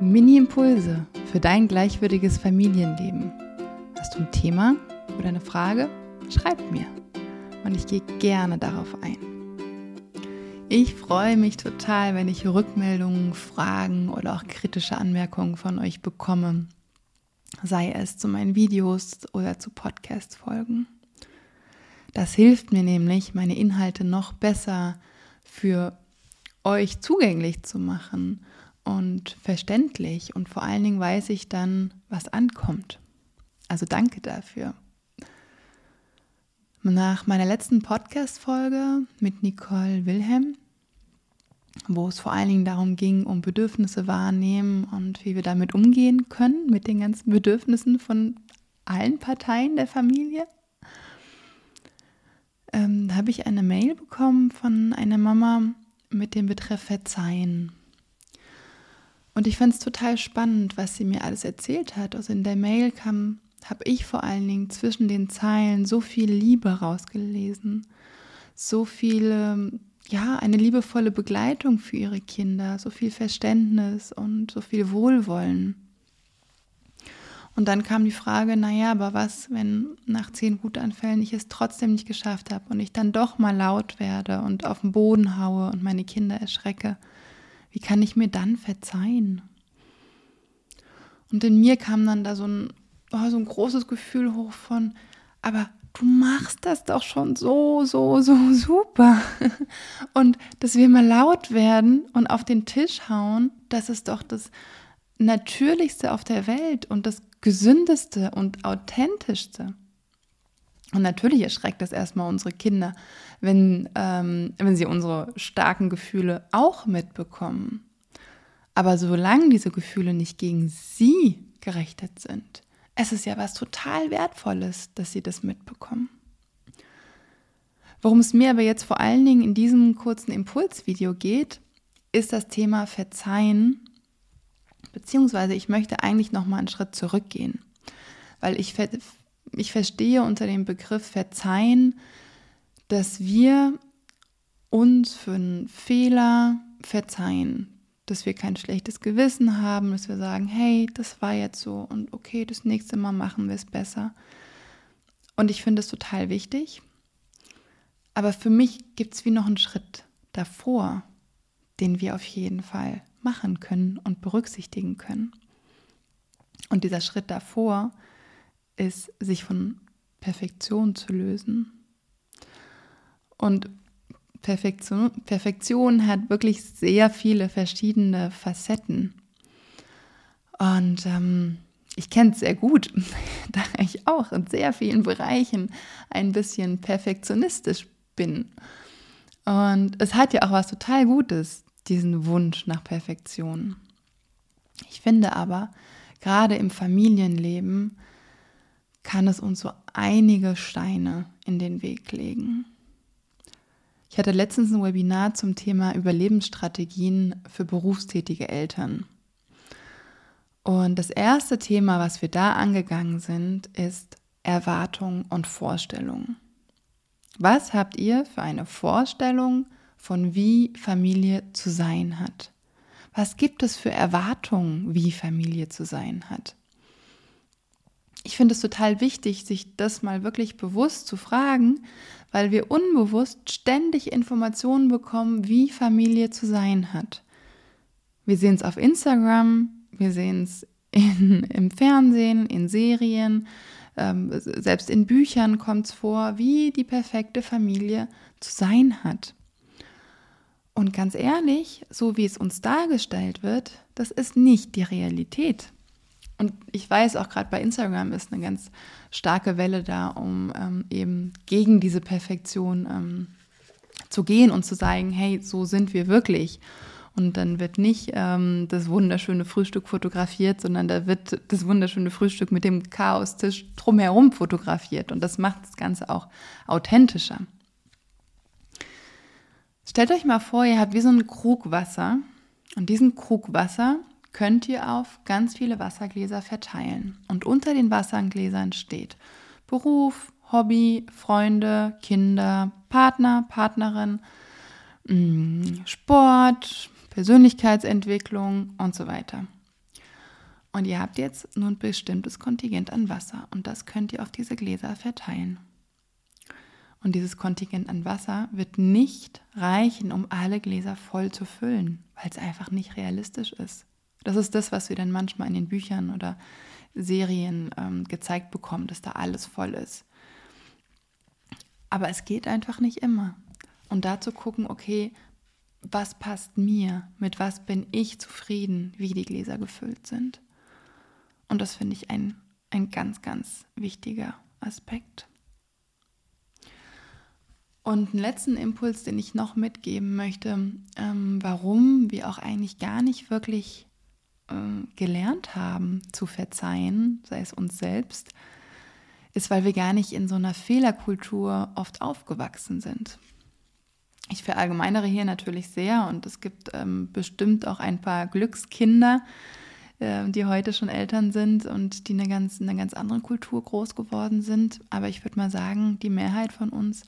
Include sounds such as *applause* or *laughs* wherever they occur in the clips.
Mini-Impulse für dein gleichwürdiges Familienleben. Hast du ein Thema oder eine Frage? Schreib mir und ich gehe gerne darauf ein. Ich freue mich total, wenn ich Rückmeldungen, Fragen oder auch kritische Anmerkungen von euch bekomme, sei es zu meinen Videos oder zu Podcast-Folgen. Das hilft mir nämlich, meine Inhalte noch besser für euch zugänglich zu machen und verständlich und vor allen Dingen weiß ich dann, was ankommt. Also danke dafür. Nach meiner letzten Podcast-Folge mit Nicole Wilhelm, wo es vor allen Dingen darum ging, um Bedürfnisse wahrnehmen und wie wir damit umgehen können, mit den ganzen Bedürfnissen von allen Parteien der Familie, ähm, habe ich eine Mail bekommen von einer Mama mit dem Betreff Verzeihen. Und ich fand es total spannend, was sie mir alles erzählt hat. Also in der Mail kam, habe ich vor allen Dingen zwischen den Zeilen so viel Liebe rausgelesen, so viele, ja, eine liebevolle Begleitung für ihre Kinder, so viel Verständnis und so viel Wohlwollen. Und dann kam die Frage, naja, aber was, wenn nach zehn Wutanfällen ich es trotzdem nicht geschafft habe und ich dann doch mal laut werde und auf den Boden haue und meine Kinder erschrecke? Wie kann ich mir dann verzeihen? Und in mir kam dann da so ein, oh, so ein großes Gefühl hoch von, aber du machst das doch schon so, so, so super. *laughs* Und dass wir mal laut werden und auf den Tisch hauen, das ist doch das Natürlichste auf der Welt und das Gesündeste und Authentischste. Und natürlich erschreckt das erstmal unsere Kinder, wenn, ähm, wenn sie unsere starken Gefühle auch mitbekommen. Aber solange diese Gefühle nicht gegen sie gerichtet sind, es ist ja was total Wertvolles, dass sie das mitbekommen. Worum es mir aber jetzt vor allen Dingen in diesem kurzen Impulsvideo geht, ist das Thema Verzeihen, beziehungsweise ich möchte eigentlich noch mal einen Schritt zurückgehen, weil ich ich verstehe unter dem Begriff Verzeihen, dass wir uns für einen Fehler verzeihen, dass wir kein schlechtes Gewissen haben, dass wir sagen, hey, das war jetzt so und okay, das nächste Mal machen wir es besser. Und ich finde es total wichtig. Aber für mich gibt es wie noch einen Schritt davor, den wir auf jeden Fall machen können und berücksichtigen können. Und dieser Schritt davor sich von Perfektion zu lösen. Und Perfektion, Perfektion hat wirklich sehr viele verschiedene Facetten. Und ähm, ich kenne es sehr gut, *laughs* da ich auch in sehr vielen Bereichen ein bisschen perfektionistisch bin. Und es hat ja auch was total Gutes, diesen Wunsch nach Perfektion. Ich finde aber, gerade im Familienleben kann es uns so einige Steine in den Weg legen. Ich hatte letztens ein Webinar zum Thema Überlebensstrategien für berufstätige Eltern. Und das erste Thema, was wir da angegangen sind, ist Erwartung und Vorstellung. Was habt ihr für eine Vorstellung von wie Familie zu sein hat? Was gibt es für Erwartungen, wie Familie zu sein hat? Ich finde es total wichtig, sich das mal wirklich bewusst zu fragen, weil wir unbewusst ständig Informationen bekommen, wie Familie zu sein hat. Wir sehen es auf Instagram, wir sehen es im Fernsehen, in Serien, ähm, selbst in Büchern kommt es vor, wie die perfekte Familie zu sein hat. Und ganz ehrlich, so wie es uns dargestellt wird, das ist nicht die Realität. Und ich weiß auch gerade bei Instagram ist eine ganz starke Welle da, um ähm, eben gegen diese Perfektion ähm, zu gehen und zu sagen, hey, so sind wir wirklich. Und dann wird nicht ähm, das wunderschöne Frühstück fotografiert, sondern da wird das wunderschöne Frühstück mit dem Chaostisch drumherum fotografiert. Und das macht das Ganze auch authentischer. Stellt euch mal vor, ihr habt wie so einen Krug Wasser. Und diesen Krug Wasser, könnt ihr auf ganz viele Wassergläser verteilen. Und unter den Wassergläsern steht Beruf, Hobby, Freunde, Kinder, Partner, Partnerin, mm, Sport, Persönlichkeitsentwicklung und so weiter. Und ihr habt jetzt nur ein bestimmtes Kontingent an Wasser und das könnt ihr auf diese Gläser verteilen. Und dieses Kontingent an Wasser wird nicht reichen, um alle Gläser voll zu füllen, weil es einfach nicht realistisch ist. Das ist das, was wir dann manchmal in den Büchern oder Serien ähm, gezeigt bekommen, dass da alles voll ist. Aber es geht einfach nicht immer. Und da zu gucken, okay, was passt mir, mit was bin ich zufrieden, wie die Gläser gefüllt sind. Und das finde ich ein, ein ganz, ganz wichtiger Aspekt. Und einen letzten Impuls, den ich noch mitgeben möchte, ähm, warum wir auch eigentlich gar nicht wirklich äh, gelernt haben zu verzeihen, sei es uns selbst, ist, weil wir gar nicht in so einer Fehlerkultur oft aufgewachsen sind. Ich verallgemeinere hier natürlich sehr und es gibt ähm, bestimmt auch ein paar Glückskinder, äh, die heute schon Eltern sind und die eine ganz, in einer ganz anderen Kultur groß geworden sind. Aber ich würde mal sagen, die Mehrheit von uns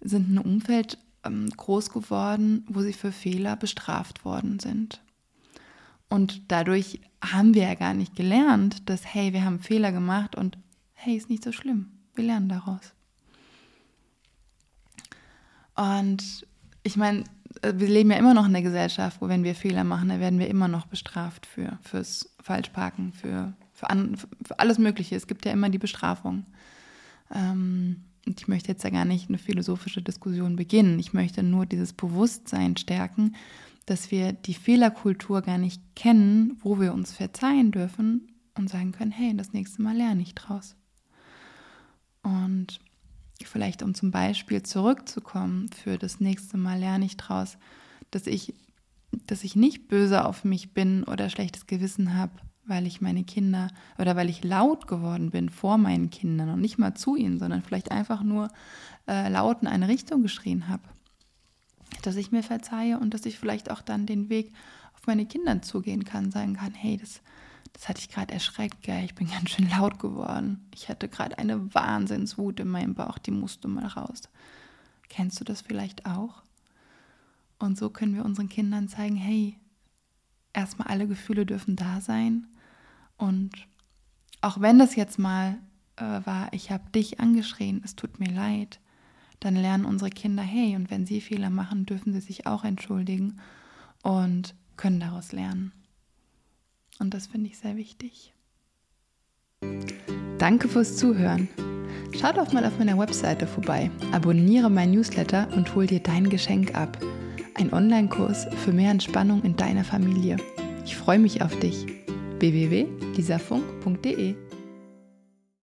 sind in einem Umfeld ähm, groß geworden, wo sie für Fehler bestraft worden sind. Und dadurch haben wir ja gar nicht gelernt, dass, hey, wir haben Fehler gemacht und hey, ist nicht so schlimm. Wir lernen daraus. Und ich meine, äh, wir leben ja immer noch in der Gesellschaft, wo wenn wir Fehler machen, dann werden wir immer noch bestraft für fürs Falschparken, für, für, an, für alles Mögliche. Es gibt ja immer die Bestrafung. Ähm, und ich möchte jetzt ja gar nicht eine philosophische Diskussion beginnen. Ich möchte nur dieses Bewusstsein stärken, dass wir die Fehlerkultur gar nicht kennen, wo wir uns verzeihen dürfen und sagen können, hey, das nächste Mal lerne ich draus. Und vielleicht um zum Beispiel zurückzukommen, für das nächste Mal lerne ich draus, dass ich, dass ich nicht böse auf mich bin oder schlechtes Gewissen habe, weil ich meine Kinder oder weil ich laut geworden bin vor meinen Kindern und nicht mal zu ihnen, sondern vielleicht einfach nur äh, laut in eine Richtung geschrien habe. Dass ich mir verzeihe und dass ich vielleicht auch dann den Weg auf meine Kinder zugehen kann, sagen kann, hey, das, das hatte ich gerade erschreckt, gell? ich bin *laughs* ganz schön laut geworden. Ich hatte gerade eine Wahnsinnswut in meinem Bauch, die musste mal raus. Kennst du das vielleicht auch? Und so können wir unseren Kindern zeigen, hey, erstmal alle Gefühle dürfen da sein und auch wenn das jetzt mal äh, war, ich habe dich angeschrien, es tut mir leid, dann lernen unsere Kinder, hey, und wenn sie Fehler machen, dürfen sie sich auch entschuldigen und können daraus lernen. Und das finde ich sehr wichtig. Danke fürs Zuhören. Schau doch mal auf meiner Webseite vorbei, abonniere mein Newsletter und hol dir dein Geschenk ab. Ein Online-Kurs für mehr Entspannung in deiner Familie. Ich freue mich auf dich www.lisafunk.de